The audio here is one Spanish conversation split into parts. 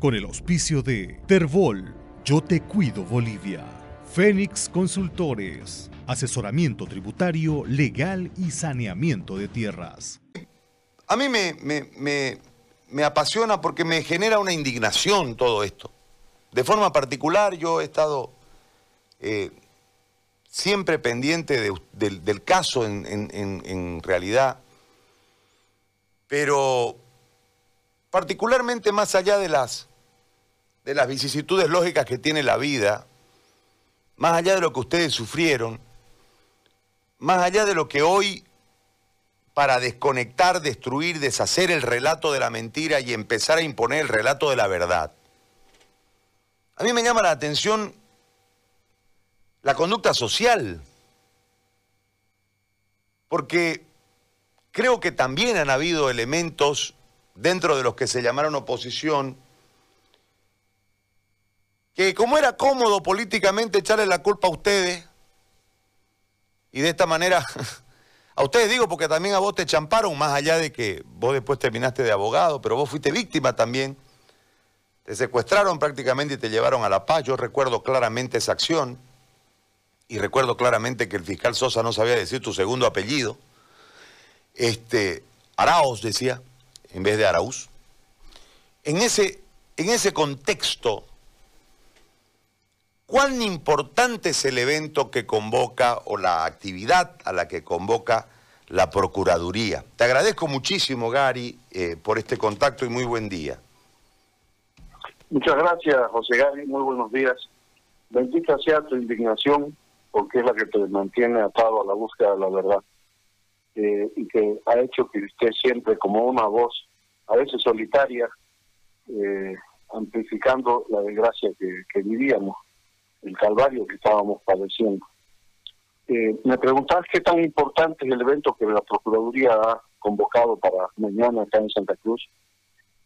con el auspicio de Terbol, Yo Te Cuido Bolivia, Fénix Consultores, asesoramiento tributario, legal y saneamiento de tierras. A mí me, me, apasiona porque me genera una indignación todo esto. De forma particular yo he estado eh, siempre pendiente del, caso en realidad, pero particularmente más allá de las, de las vicisitudes lógicas que tiene la vida, más allá de lo que ustedes sufrieron, más allá de lo que hoy, para desconectar, destruir, deshacer el relato de la mentira y empezar a imponer el relato de la verdad, a mí me llama la atención la conducta social, porque creo que también han habido elementos dentro de los que se llamaron oposición, que como era cómodo políticamente echarle la culpa a ustedes, y de esta manera, a ustedes digo porque también a vos te champaron, más allá de que vos después terminaste de abogado, pero vos fuiste víctima también, te secuestraron prácticamente y te llevaron a la paz, yo recuerdo claramente esa acción, y recuerdo claramente que el fiscal Sosa no sabía decir tu segundo apellido, este, Araos decía, en vez de Araúz. En ese, en ese contexto, ¿cuán importante es el evento que convoca o la actividad a la que convoca la Procuraduría? Te agradezco muchísimo, Gary, eh, por este contacto y muy buen día. Muchas gracias, José Gary. Muy buenos días. Bendita sea tu indignación, porque es la que te mantiene atado a la búsqueda de la verdad. Eh, y que ha hecho que usted siempre como una voz, a veces solitaria, eh, amplificando la desgracia que, vivíamos, el calvario que estábamos padeciendo. Eh, me preguntas qué tan importante es el evento que la Procuraduría ha convocado para mañana acá en Santa Cruz,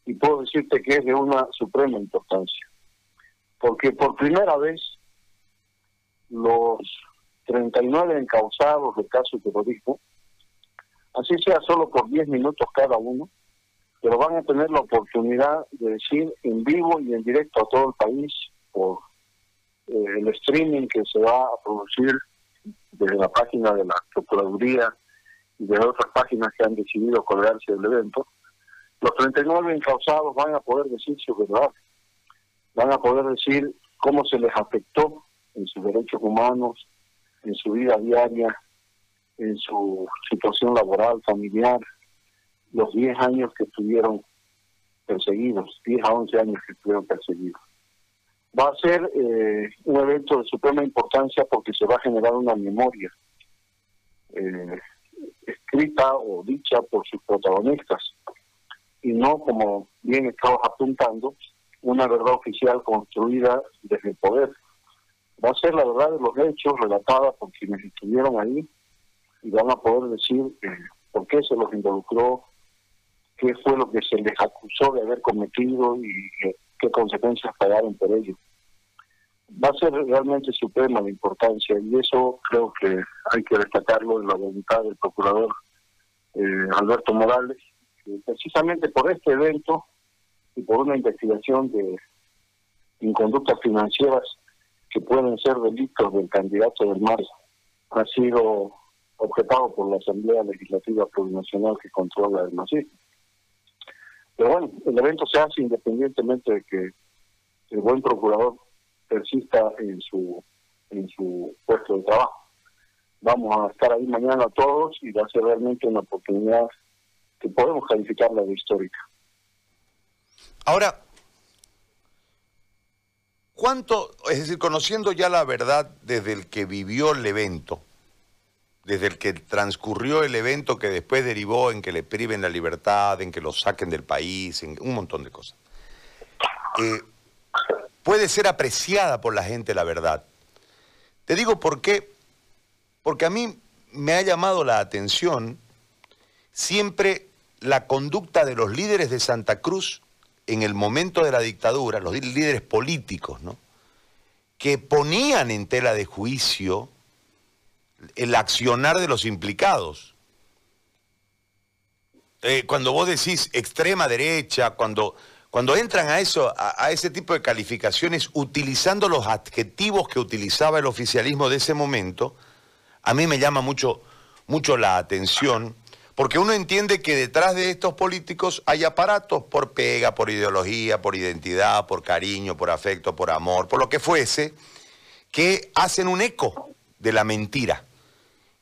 y puedo decirte que es de una suprema importancia, porque por primera vez los 39 encausados del caso terrorismo así sea solo por 10 minutos cada uno, pero van a tener la oportunidad de decir en vivo y en directo a todo el país por eh, el streaming que se va a producir desde la página de la Procuraduría y de otras páginas que han decidido colgarse del evento, los 39 encausados van a poder decir su verdad, van a poder decir cómo se les afectó en sus derechos humanos, en su vida diaria, en su situación laboral, familiar, los 10 años que estuvieron perseguidos, 10 a 11 años que estuvieron perseguidos. Va a ser eh, un evento de suprema importancia porque se va a generar una memoria eh, escrita o dicha por sus protagonistas y no, como bien estamos apuntando, una verdad oficial construida desde el poder. Va a ser la verdad de los hechos relatada por quienes estuvieron ahí y van a poder decir eh, por qué se los involucró, qué fue lo que se les acusó de haber cometido y consecuencias pagaron por ello. Va a ser realmente suprema la importancia y eso creo que hay que destacarlo en la voluntad del procurador eh, Alberto Morales, que precisamente por este evento y por una investigación de inconductas financieras que pueden ser delitos del candidato del MAR, ha sido objetado por la Asamblea Legislativa Plurinacional que controla el MASI. Pero bueno, el evento se hace independientemente de que el buen procurador persista en su en su puesto de trabajo. Vamos a estar ahí mañana todos y va a ser realmente una oportunidad que podemos calificarla de histórica. Ahora, ¿cuánto, es decir, conociendo ya la verdad desde el que vivió el evento, desde el que transcurrió el evento que después derivó en que le priven la libertad, en que lo saquen del país, en un montón de cosas. Eh, puede ser apreciada por la gente la verdad. Te digo por qué, porque a mí me ha llamado la atención siempre la conducta de los líderes de Santa Cruz en el momento de la dictadura, los líderes políticos, ¿no? que ponían en tela de juicio el accionar de los implicados. Eh, cuando vos decís extrema derecha, cuando, cuando entran a eso, a, ese tipo de calificaciones, utilizando los adjetivos que utilizaba el oficialismo de ese momento, a mí me llama mucho, mucho la atención, porque uno entiende que detrás de estos políticos hay aparatos por pega, por ideología, por identidad, por cariño, por afecto, por amor, por lo que fuese, que hacen un eco de la mentira.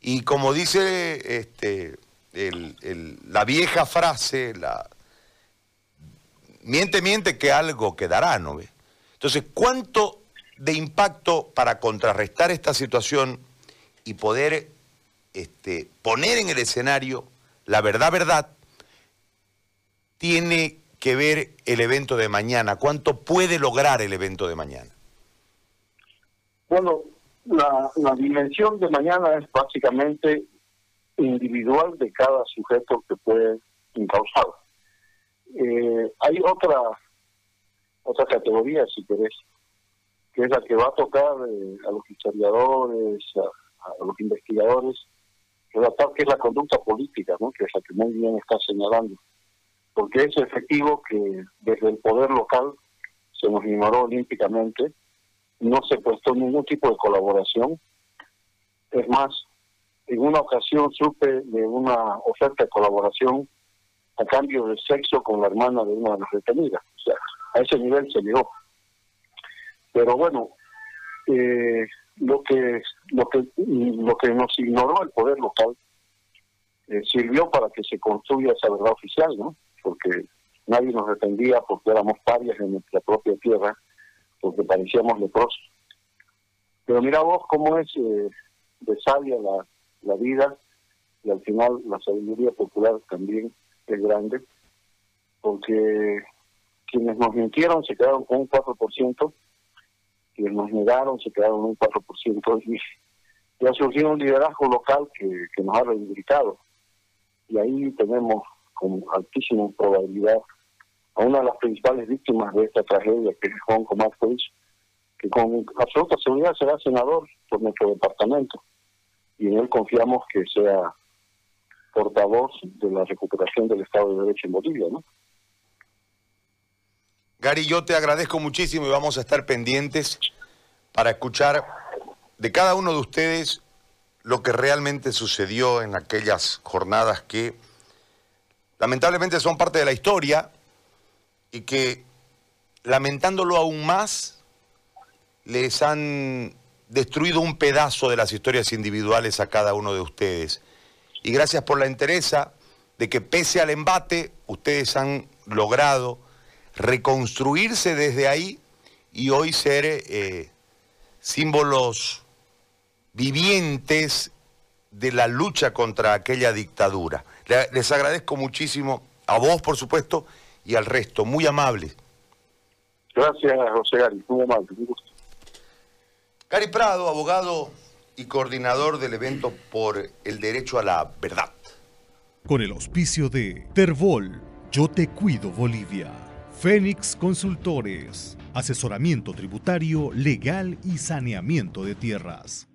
Y como dice este, la vieja frase, la, miente, miente que algo quedará, ¿no ve? Entonces, ¿cuánto de impacto para contrarrestar esta situación y poder este, poner en el escenario la verdad, verdad, tiene que ver el evento de mañana? ¿Cuánto puede lograr el evento de mañana? Bueno, la, la dimensión de mañana es básicamente individual de cada sujeto que puede encauzar. Eh, hay otra otra categoría, si querés, que es la que va a tocar eh, a los historiadores, a, los investigadores, que es la conducta política, ¿no? que es la que muy bien está señalando. Porque es efectivo que desde el poder local se nos ignoró olímpicamente, no se prestó ningún tipo de colaboración. Es más, en una ocasión supe de una oferta de colaboración a cambio de sexo con la hermana de una de las detenidas. O sea, a ese nivel se llegó. Pero bueno, eh, lo que lo que lo que nos ignoró el poder local eh, sirvió para que se construya esa verdad oficial, ¿no? Porque nadie nos defendía porque éramos parias en nuestra propia tierra, porque parecíamos leprosos. Pero mira vos cómo es eh, de sabia la, vida y al final la sabiduría popular también es grande, porque quienes nos mintieron se quedaron con un 4%, quienes nos negaron se quedaron con un 4%, y ya ha surgido un liderazgo local que, nos ha reivindicado. Y ahí tenemos con altísima probabilidad a una de las principales víctimas de esta tragedia, que es Juan Comarcois, que con absoluta seguridad será senador por nuestro departamento. Y en él confiamos que sea portavoz de la recuperación del Estado de Derecho en Bolivia, ¿no? Gary, yo te agradezco muchísimo y vamos a estar pendientes para escuchar de cada uno de ustedes lo que realmente sucedió en aquellas jornadas que lamentablemente son parte de la historia y que lamentándolo aún más les han destruido un pedazo de las historias individuales a cada uno de ustedes y gracias por la entereza de que pese al embate, ustedes han logrado reconstruirse desde ahí y hoy ser eh, símbolos vivientes de la lucha contra aquella dictadura. Les agradezco muchísimo, a vos por supuesto, y al resto, muy amables. Gracias, José Gary, muy amable, un gusto. Gary Prado, abogado y coordinador del evento por el derecho a la verdad. Con el auspicio de Terbol, Yo Te Cuido Bolivia, Fénix Consultores, asesoramiento tributario, legal y saneamiento de tierras.